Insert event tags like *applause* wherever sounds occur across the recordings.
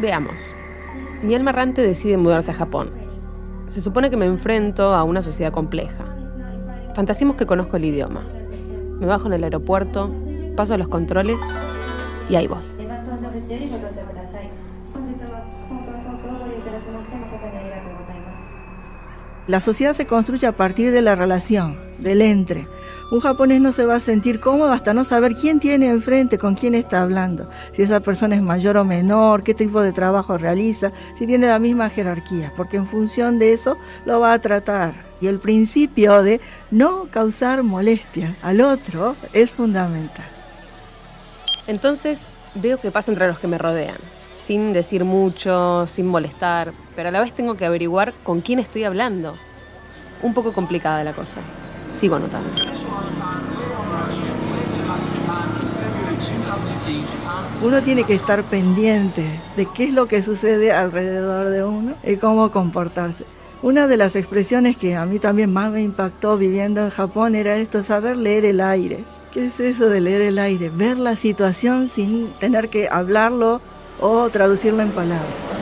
Veamos. Mi alma errante decide mudarse a Japón. Se supone que me enfrento a una sociedad compleja. Fantasimos que conozco el idioma. Me bajo en el aeropuerto, paso los controles y ahí voy. La sociedad se construye a partir de la relación, del entre. Un japonés no se va a sentir cómodo hasta no saber quién tiene enfrente, con quién está hablando, si esa persona es mayor o menor, qué tipo de trabajo realiza, si tiene la misma jerarquía, porque en función de eso lo va a tratar. Y el principio de no causar molestia al otro es fundamental. Entonces veo que pasa entre los que me rodean, sin decir mucho, sin molestar, pero a la vez tengo que averiguar con quién estoy hablando. Un poco complicada la cosa. Sigo anotando. Uno tiene que estar pendiente de qué es lo que sucede alrededor de uno y cómo comportarse. Una de las expresiones que a mí también más me impactó viviendo en Japón era esto, saber leer el aire. ¿Qué es eso de leer el aire? Ver la situación sin tener que hablarlo o traducirlo en palabras.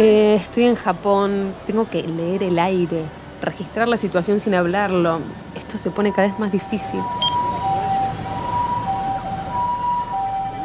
Eh, estoy en Japón, tengo que leer el aire, registrar la situación sin hablarlo. Esto se pone cada vez más difícil.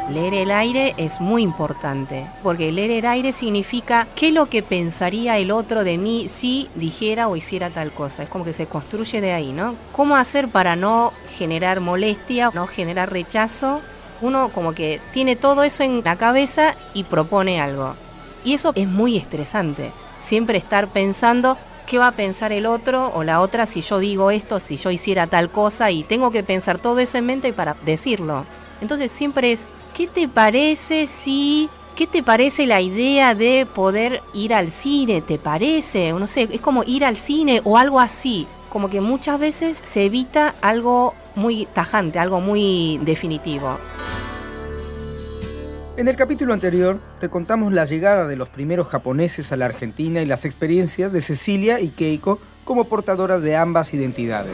Leer el aire es muy importante, porque leer el aire significa qué es lo que pensaría el otro de mí si dijera o hiciera tal cosa. Es como que se construye de ahí, ¿no? ¿Cómo hacer para no generar molestia, no generar rechazo? Uno como que tiene todo eso en la cabeza y propone algo. Y eso es muy estresante. Siempre estar pensando qué va a pensar el otro o la otra si yo digo esto, si yo hiciera tal cosa y tengo que pensar todo eso en mente para decirlo. Entonces siempre es, ¿qué te parece si... ¿Qué te parece la idea de poder ir al cine? ¿Te parece? No sé, es como ir al cine o algo así. Como que muchas veces se evita algo muy tajante, algo muy definitivo. En el capítulo anterior te contamos la llegada de los primeros japoneses a la Argentina y las experiencias de Cecilia y Keiko como portadoras de ambas identidades.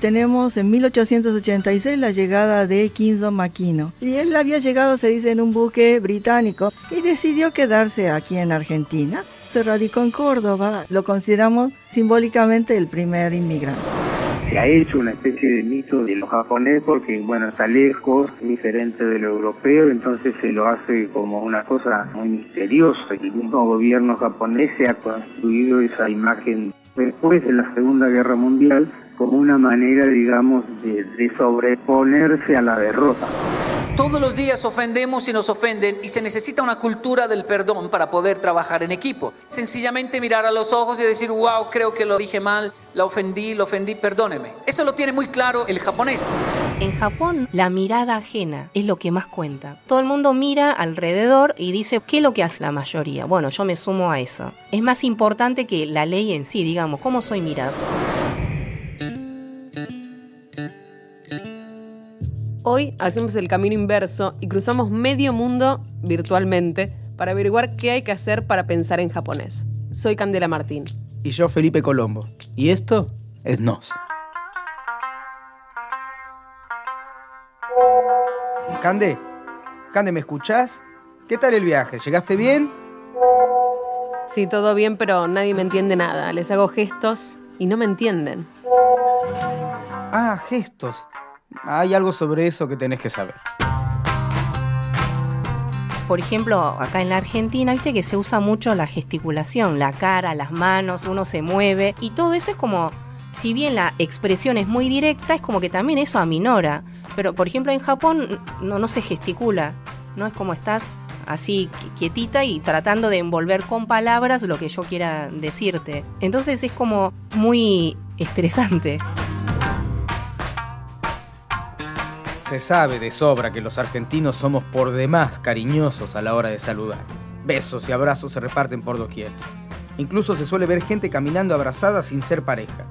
Tenemos en 1886 la llegada de Kinzo Makino. Y él había llegado, se dice, en un buque británico y decidió quedarse aquí en Argentina. Se radicó en Córdoba. Lo consideramos simbólicamente el primer inmigrante se ha hecho una especie de mito de los japoneses porque, bueno, está lejos, diferente de lo europeo, entonces se lo hace como una cosa muy misteriosa. El mismo gobierno japonés se ha construido esa imagen después de la Segunda Guerra Mundial como una manera, digamos, de sobreponerse a la derrota. Todos los días ofendemos y nos ofenden y se necesita una cultura del perdón para poder trabajar en equipo. Sencillamente mirar a los ojos y decir, wow, creo que lo dije mal, la ofendí, lo ofendí, perdóneme. Eso lo tiene muy claro el japonés. En Japón, la mirada ajena es lo que más cuenta. Todo el mundo mira alrededor y dice, ¿qué es lo que hace la mayoría? Bueno, yo me sumo a eso. Es más importante que la ley en sí, digamos, cómo soy mirado. Hoy hacemos el camino inverso y cruzamos medio mundo virtualmente para averiguar qué hay que hacer para pensar en japonés. Soy Candela Martín. Y yo Felipe Colombo. Y esto es Nos. Cande, Cande, ¿me escuchás? ¿Qué tal el viaje? ¿Llegaste bien? Sí, todo bien, pero nadie me entiende nada. Les hago gestos y no me entienden. Ah, gestos. Hay algo sobre eso que tenés que saber. Por ejemplo, acá en la Argentina, viste que se usa mucho la gesticulación, la cara, las manos, uno se mueve y todo eso es como, si bien la expresión es muy directa, es como que también eso aminora. Pero, por ejemplo, en Japón no, no se gesticula, no es como estás así quietita y tratando de envolver con palabras lo que yo quiera decirte. Entonces es como muy estresante. Se sabe de sobra que los argentinos somos por demás cariñosos a la hora de saludar. Besos y abrazos se reparten por doquier. Incluso se suele ver gente caminando abrazada sin ser pareja.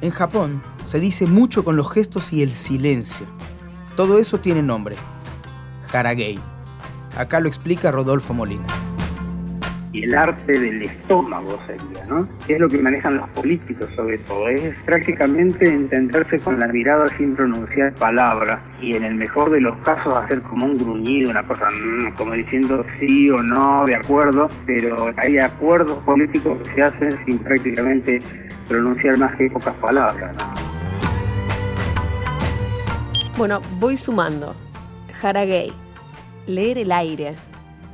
En Japón se dice mucho con los gestos y el silencio. Todo eso tiene nombre. Haragei. Acá lo explica Rodolfo Molina. Y el arte del estómago sería, ¿no? Es lo que manejan los políticos sobre todo, es prácticamente entenderse con la mirada sin pronunciar palabras y en el mejor de los casos hacer como un gruñido, una cosa mm, como diciendo sí o no, de acuerdo, pero hay acuerdos políticos que se hacen sin prácticamente pronunciar más que pocas palabras. Bueno, voy sumando. Haragay, leer el aire,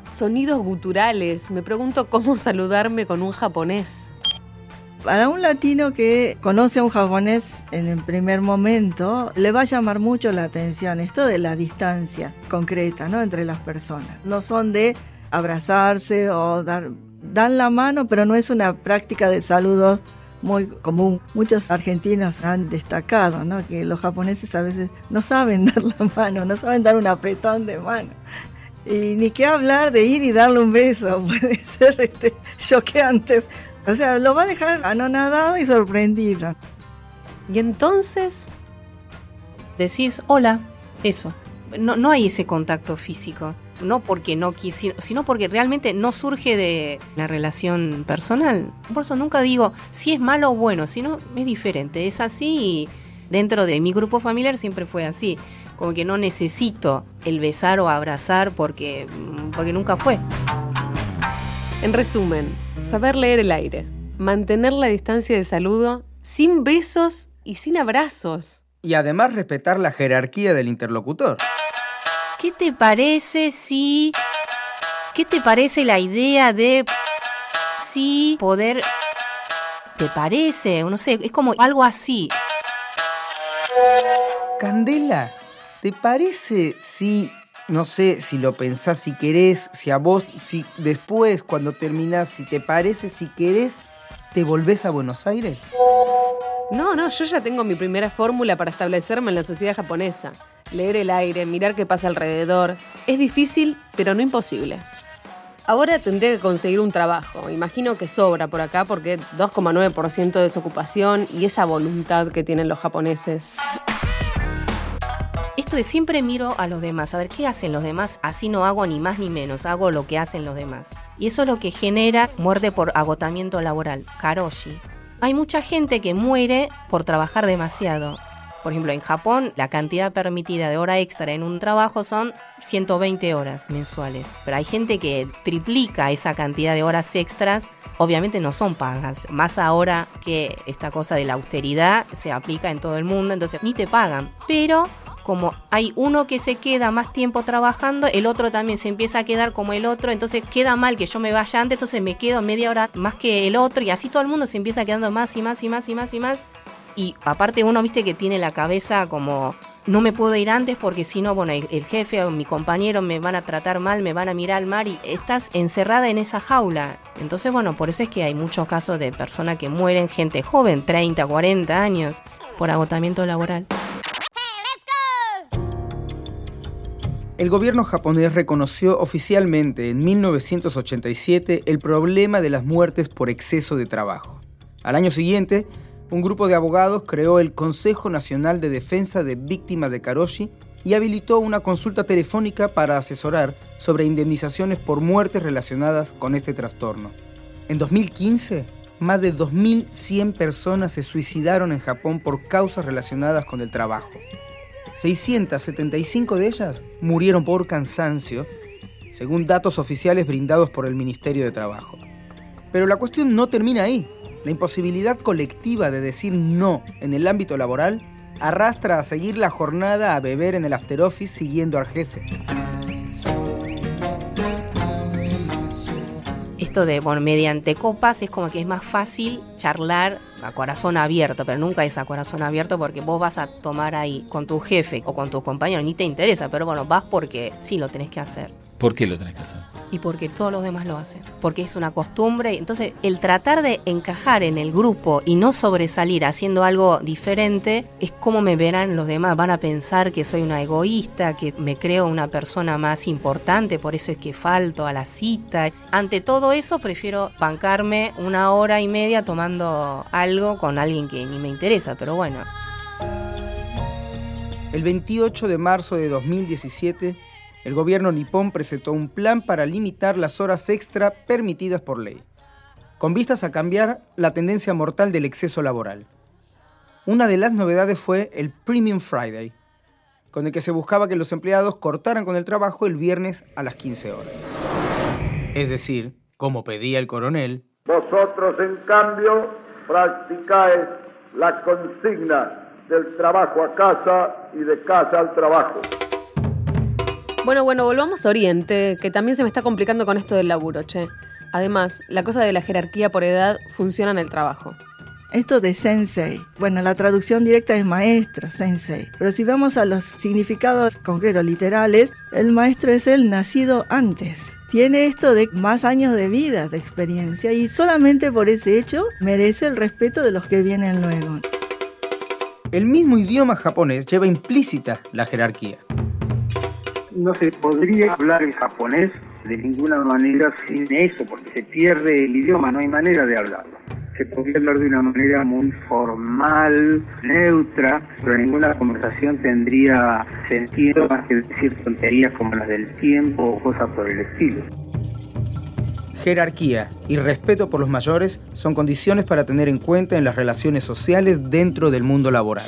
sonidos guturales. Me pregunto cómo *laughs* saludarme con un japonés. Para un latino que conoce a un japonés en el primer momento, le va a llamar mucho la atención esto de la distancia concreta ¿no? entre las personas. No son de abrazarse o dar, dan la mano, pero no es una práctica de saludos muy común. Muchos argentinos han destacado ¿no? que los japoneses a veces no saben *laughs* dar la mano, no saben dar un apretón de mano. Y ni qué hablar de ir y darle un beso, *laughs* puede ser este, choqueante. O sea, lo va a dejar anonadado y sorprendido. Y entonces decís hola, eso. No, no hay ese contacto físico. No porque no quisiera, sino porque realmente no surge de la relación personal. Por eso nunca digo si es malo o bueno, sino es diferente. Es así y dentro de mi grupo familiar siempre fue así. Como que no necesito el besar o abrazar porque, porque nunca fue. En resumen, saber leer el aire, mantener la distancia de saludo sin besos y sin abrazos. Y además respetar la jerarquía del interlocutor. ¿Qué te parece si... ¿Qué te parece la idea de... si poder... ¿Te parece? No sé, es como algo así. Candela, ¿te parece si no sé si lo pensás, si querés, si a vos, si después, cuando terminás, si te parece, si querés, te volvés a Buenos Aires? No, no, yo ya tengo mi primera fórmula para establecerme en la sociedad japonesa. Leer el aire, mirar qué pasa alrededor. Es difícil, pero no imposible. Ahora tendré que conseguir un trabajo. Imagino que sobra por acá porque 2,9% de desocupación y esa voluntad que tienen los japoneses esto de siempre miro a los demás, a ver qué hacen los demás, así no hago ni más ni menos, hago lo que hacen los demás. Y eso es lo que genera muerte por agotamiento laboral, karoshi. Hay mucha gente que muere por trabajar demasiado. Por ejemplo, en Japón la cantidad permitida de hora extra en un trabajo son 120 horas mensuales. Pero hay gente que triplica esa cantidad de horas extras. Obviamente no son pagas. Más ahora que esta cosa de la austeridad se aplica en todo el mundo, entonces ni te pagan. Pero como hay uno que se queda más tiempo trabajando, el otro también se empieza a quedar como el otro, entonces queda mal que yo me vaya antes, entonces me quedo media hora más que el otro y así todo el mundo se empieza quedando más y más y más y más y más. Y aparte uno, viste, que tiene la cabeza como, no me puedo ir antes porque si no, bueno, el, jefe o mi compañero me van a tratar mal, me van a mirar al mar y estás encerrada en esa jaula. Entonces, bueno, por eso es que hay muchos casos de personas que mueren, gente joven, 30, 40 años, por agotamiento laboral. El gobierno japonés reconoció oficialmente en 1987 el problema de las muertes por exceso de trabajo. Al año siguiente, un grupo de abogados creó el Consejo Nacional de Defensa de Víctimas de Karoshi y habilitó una consulta telefónica para asesorar sobre indemnizaciones por muertes relacionadas con este trastorno. En 2015, más de 2.100 personas se suicidaron en Japón por causas relacionadas con el trabajo. 675 de ellas murieron por cansancio, según datos oficiales brindados por el Ministerio de Trabajo. Pero la cuestión no termina ahí. La imposibilidad colectiva de decir no en el ámbito laboral arrastra a seguir la jornada a beber en el after office siguiendo al jefe. Esto de, bueno, mediante copas es como que es más fácil charlar a corazón abierto, pero nunca es a corazón abierto porque vos vas a tomar ahí con tu jefe o con tus compañeros, ni te interesa, pero bueno, vas porque sí lo tenés que hacer. ¿Por qué lo tenés que hacer? Y porque todos los demás lo hacen. Porque es una costumbre. Entonces, el tratar de encajar en el grupo y no sobresalir haciendo algo diferente es como me verán los demás. Van a pensar que soy una egoísta, que me creo una persona más importante, por eso es que falto a la cita. Ante todo eso, prefiero bancarme una hora y media tomando algo con alguien que ni me interesa, pero bueno. El 28 de marzo de 2017 el gobierno nipón presentó un plan para limitar las horas extra permitidas por ley, con vistas a cambiar la tendencia mortal del exceso laboral. Una de las novedades fue el Premium Friday, con el que se buscaba que los empleados cortaran con el trabajo el viernes a las 15 horas. Es decir, como pedía el coronel, vosotros en cambio practicáis la consigna del trabajo a casa y de casa al trabajo. Bueno, bueno, volvamos a Oriente, que también se me está complicando con esto del laburo, che. Además, la cosa de la jerarquía por edad funciona en el trabajo. Esto de sensei, bueno, la traducción directa es maestro, sensei, pero si vamos a los significados concretos, literales, el maestro es el nacido antes. Tiene esto de más años de vida, de experiencia, y solamente por ese hecho merece el respeto de los que vienen luego. El mismo idioma japonés lleva implícita la jerarquía. No se podría hablar el japonés de ninguna manera sin eso, porque se pierde el idioma, no hay manera de hablarlo se podría hablar de una manera muy formal, neutra, pero ninguna conversación tendría sentido más que decir tonterías como las del tiempo o cosas por el estilo. Jerarquía y respeto por los mayores son condiciones para tener en cuenta en las relaciones sociales dentro del mundo laboral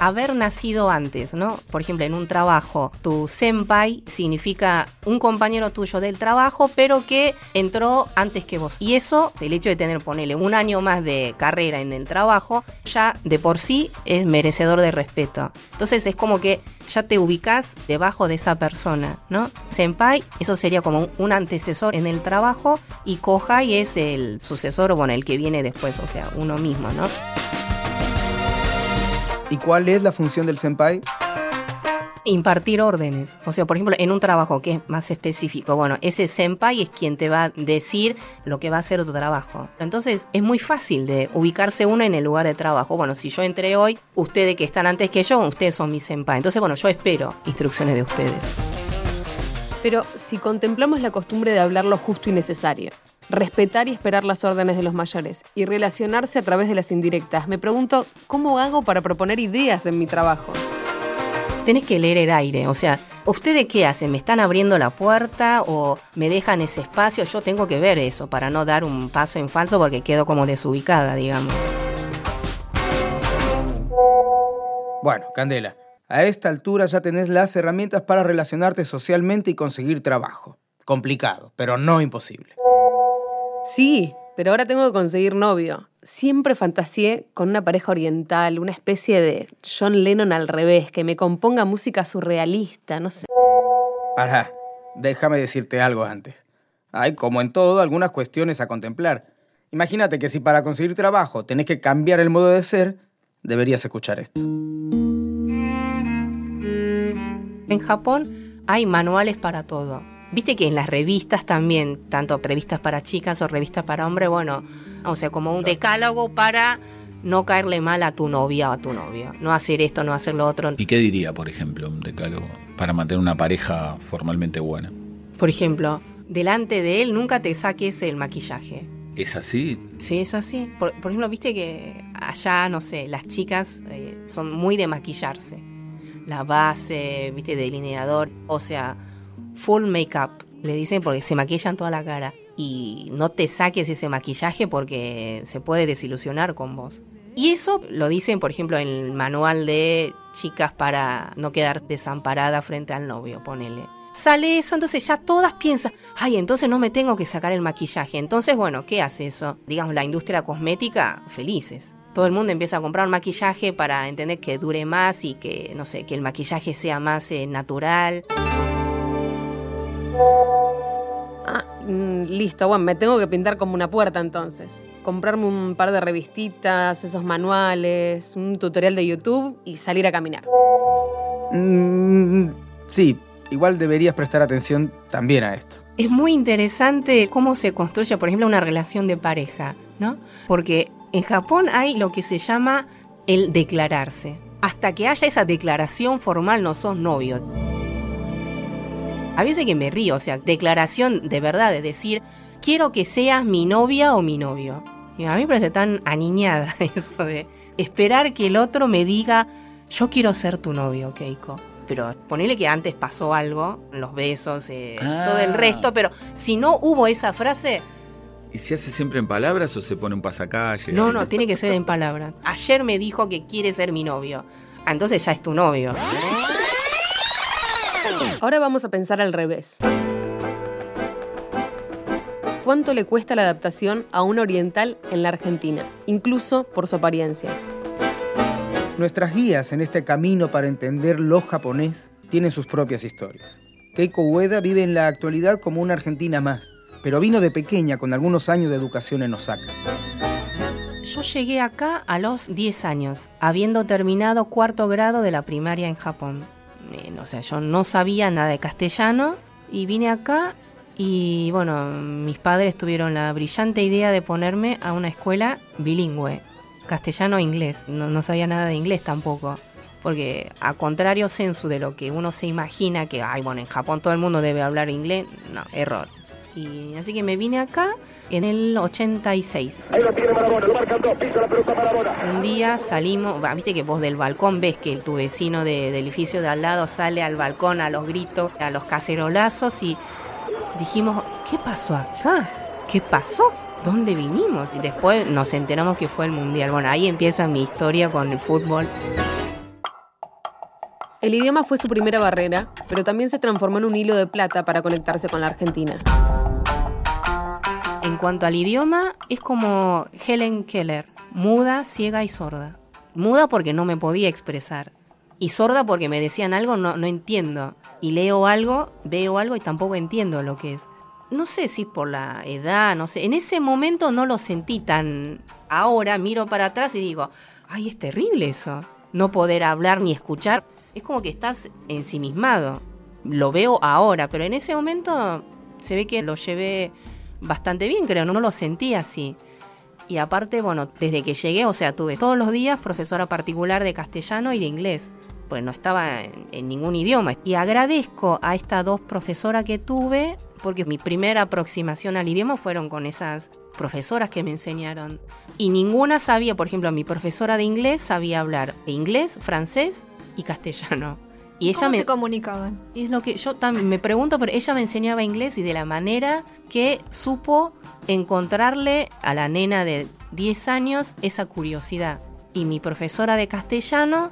haber nacido antes, ¿no? Por ejemplo, en un trabajo, tu senpai significa un compañero tuyo del trabajo, pero que entró antes que vos. Y eso, el hecho de tener, ponele, un año más de carrera en el trabajo, ya de por sí es merecedor de respeto. Entonces es como que ya te ubicas debajo de esa persona, ¿no? Senpai, eso sería como un antecesor en el trabajo y Kohai es el sucesor, bueno, el que viene después, o sea, uno mismo, ¿no? ¿Y cuál es la función del senpai? Impartir órdenes. O sea, por ejemplo, en un trabajo que es más específico, bueno, ese senpai es quien te va a decir lo que va a hacer tu trabajo. Entonces, es muy fácil de ubicarse uno en el lugar de trabajo. Bueno, si yo entré hoy, ustedes que están antes que yo, ustedes son mi senpai. Entonces, bueno, yo espero instrucciones de ustedes. Pero si contemplamos la costumbre de hablar lo justo y necesario, respetar y esperar las órdenes de los mayores y relacionarse a través de las indirectas. Me pregunto, ¿cómo hago para proponer ideas en mi trabajo? Tenés que leer el aire, o sea, ¿ustedes qué hacen? ¿Me están abriendo la puerta o me dejan ese espacio? Yo tengo que ver eso para no dar un paso en falso porque quedo como desubicada, digamos. Bueno, Candela, a esta altura ya tenés las herramientas para relacionarte socialmente y conseguir trabajo. Complicado, pero no imposible. Sí, pero ahora tengo que conseguir novio. Siempre fantaseé con una pareja oriental, una especie de John Lennon al revés, que me componga música surrealista, no sé. Pará, déjame decirte algo antes. Hay, como en todo, algunas cuestiones a contemplar. Imagínate que si para conseguir trabajo tenés que cambiar el modo de ser, deberías escuchar esto. En Japón hay manuales para todo Viste que en las revistas también, tanto revistas para chicas o revistas para hombres, bueno, o sea, como un decálogo para no caerle mal a tu novia o a tu novio. No hacer esto, no hacer lo otro. ¿Y qué diría, por ejemplo, un decálogo para mantener una pareja formalmente buena? Por ejemplo, delante de él nunca te saques el maquillaje. ¿Es así? Sí, es así. Por, ejemplo, viste que allá, no sé, las chicas eh, son muy de maquillarse. La base, viste, delineador. O sea, full makeup, le dicen porque se maquillan toda la cara. Y no te saques ese maquillaje porque se puede desilusionar con vos. Y eso lo dicen, por ejemplo, en el manual de chicas para no quedar desamparada frente al novio, ponele. Sale eso, entonces ya todas piensan, ay, entonces no me tengo que sacar el maquillaje. Entonces, bueno, ¿qué hace eso? Digamos, la industria cosmética, felices. Todo el mundo empieza a comprar maquillaje para entender que dure más y que, no sé, que el maquillaje sea más eh, natural. Ah, mm, listo, bueno, me tengo que pintar como una puerta entonces. Comprarme un par de revistitas, esos manuales, un tutorial de YouTube y salir a caminar. Mm, sí, igual deberías prestar atención también a esto. Es muy interesante cómo se construye, por ejemplo, una relación de pareja, ¿no? Porque en Japón hay lo que se llama el declararse. Hasta que haya esa declaración formal no sos novio. A veces que me río, o sea, declaración de verdad, de decir, quiero que seas mi novia o mi novio. Y a mí me parece tan aniñada *laughs* eso de esperar que el otro me diga, yo quiero ser tu novio, Keiko. pero ponele que antes pasó algo, los besos, eh, Ah. todo el resto, pero si no hubo esa frase, ¿Y se hace siempre en palabras o se pone un pasacalle? no, no, tiene que ser en palabras. Ayer me dijo que quiere ser mi novio. Ah, entonces ya es tu novio. Ahora vamos a pensar al revés. ¿Cuánto le cuesta la adaptación a un oriental en la Argentina, incluso por su apariencia? Nuestras guías en este camino para entender lo japonés tienen sus propias historias. Keiko Ueda vive en la actualidad como una argentina más, pero vino de pequeña con algunos años de educación en Osaka. Yo llegué acá a los 10 años, habiendo terminado cuarto grado de la primaria en Japón. O sea, yo no sabía nada de castellano y vine acá y bueno, mis padres tuvieron la brillante idea de ponerme a una escuela bilingüe, castellano e inglés. No, no sabía nada de inglés tampoco. Porque a contrario censu de lo que uno se imagina que, ay, bueno, en Japón todo el mundo debe hablar inglés, no, error. Y así que me vine acá en el 86. Un día salimos, viste que vos del balcón ves que tu vecino de- del edificio de al lado sale al balcón a los gritos, a los cacerolazos y dijimos, ¿qué pasó acá? ¿Qué pasó? ¿Dónde vinimos? Y después nos enteramos que fue el Mundial. Bueno, ahí empieza mi historia con el fútbol. El idioma fue su primera barrera, pero también se transformó en un hilo de plata para conectarse con la Argentina. En cuanto al idioma, es como Helen Keller, muda, ciega y sorda. Muda porque no me podía expresar. Y sorda porque me decían algo, no, no entiendo. Y leo algo, veo algo y tampoco entiendo lo que es. No sé si por la edad, no sé. En ese momento no lo sentí tan... Ahora miro para atrás y digo, ay, es terrible eso. No poder hablar ni escuchar. Es como que estás ensimismado. Lo veo ahora, pero en ese momento se ve que lo llevé bastante bien, creo, no lo sentí así. Y aparte, bueno, desde que llegué, o sea, tuve todos los días profesora particular de castellano y de inglés, pues no estaba en ningún idioma. Y agradezco a estas dos profesoras que tuve, porque mi primera aproximación al idioma fueron con esas profesoras que me enseñaron. Y ninguna sabía, por ejemplo, mi profesora de inglés sabía hablar inglés, francés y castellano. Y ella ¿Cómo me, se comunicaban? es lo que yo también me pregunto, pero ella me enseñaba inglés y de la manera que supo encontrarle a la nena de 10 años esa curiosidad. Y mi profesora de castellano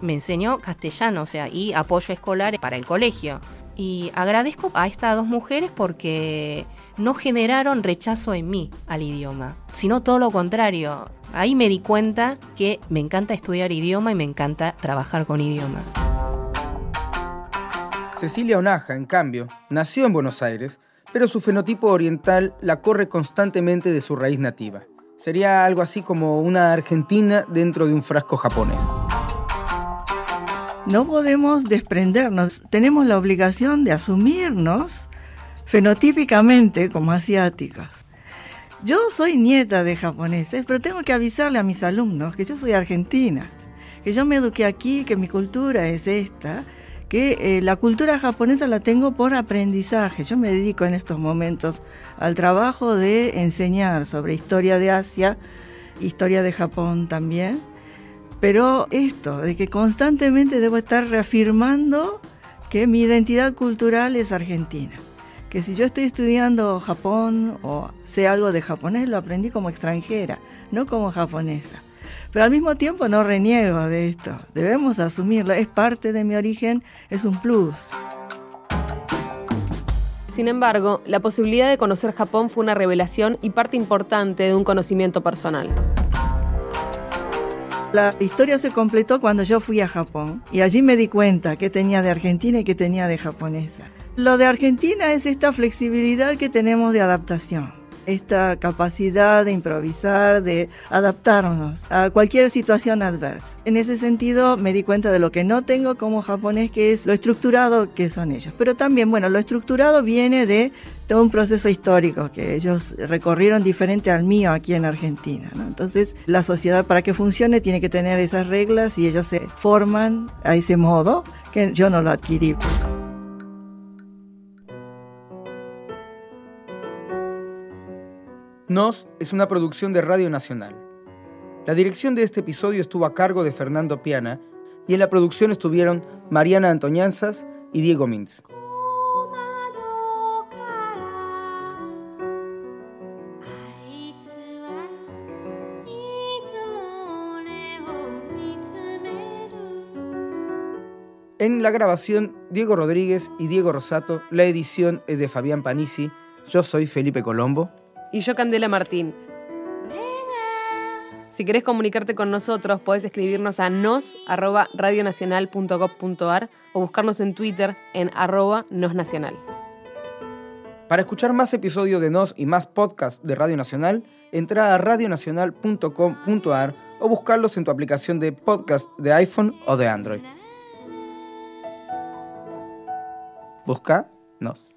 me enseñó castellano, o sea, y apoyo escolar para el colegio. Y agradezco a estas dos mujeres porque no generaron rechazo en mí al idioma, sino todo lo contrario. Ahí me di cuenta que me encanta estudiar idioma y me encanta trabajar con idioma. Cecilia Onaja, en cambio, nació en Buenos Aires, pero su fenotipo oriental la corre constantemente de su raíz nativa. Sería algo así como una argentina dentro de un frasco japonés. No podemos desprendernos, tenemos la obligación de asumirnos fenotípicamente como asiáticas. Yo soy nieta de japoneses, pero tengo que avisarle a mis alumnos que yo soy argentina, que yo me eduqué aquí, que mi cultura es esta, que eh, la cultura japonesa la tengo por aprendizaje. Yo me dedico en estos momentos al trabajo de enseñar sobre historia de Asia, historia de Japón también, pero esto, de que constantemente debo estar reafirmando que mi identidad cultural es argentina. Que si yo estoy estudiando Japón o sé algo de japonés, lo aprendí como extranjera, no como japonesa. Pero al mismo tiempo no reniego de esto. Debemos asumirlo. Es parte de mi origen, es un plus. Sin embargo, la posibilidad de conocer Japón fue una revelación y parte importante de un conocimiento personal. La historia se completó cuando yo fui a Japón y allí me di cuenta que tenía de argentina y que tenía de japonesa. Lo de Argentina es esta flexibilidad que tenemos de adaptación, esta capacidad de improvisar, de adaptarnos a cualquier situación adversa. En ese sentido me di cuenta de lo que no tengo como japonés, que es lo estructurado que son ellos. Pero también, bueno, lo estructurado viene de todo un proceso histórico que ellos recorrieron diferente al mío aquí en Argentina. Entonces, la sociedad para que funcione tiene que tener esas reglas y ellos se forman a ese modo que yo no lo adquirí. Nos es una producción de Radio Nacional. La dirección de este episodio estuvo a cargo de Fernando Piana y en la producción estuvieron Mariana Antoñanzas y Diego Mintz. En la grabación, Diego Rodríguez y Diego Rosato. La edición es de Fabián Panisi. Yo soy Felipe Colombo. Y yo Candela Martín. Si querés comunicarte con nosotros, podés escribirnos a nos.radionacional.gov.ar o buscarnos en Twitter en arroba nosnacional. Para escuchar más episodios de Nos y más podcasts de Radio Nacional, entra a radionacional.com.ar o buscarlos en tu aplicación de podcast de iPhone o de Android. Busca Nos.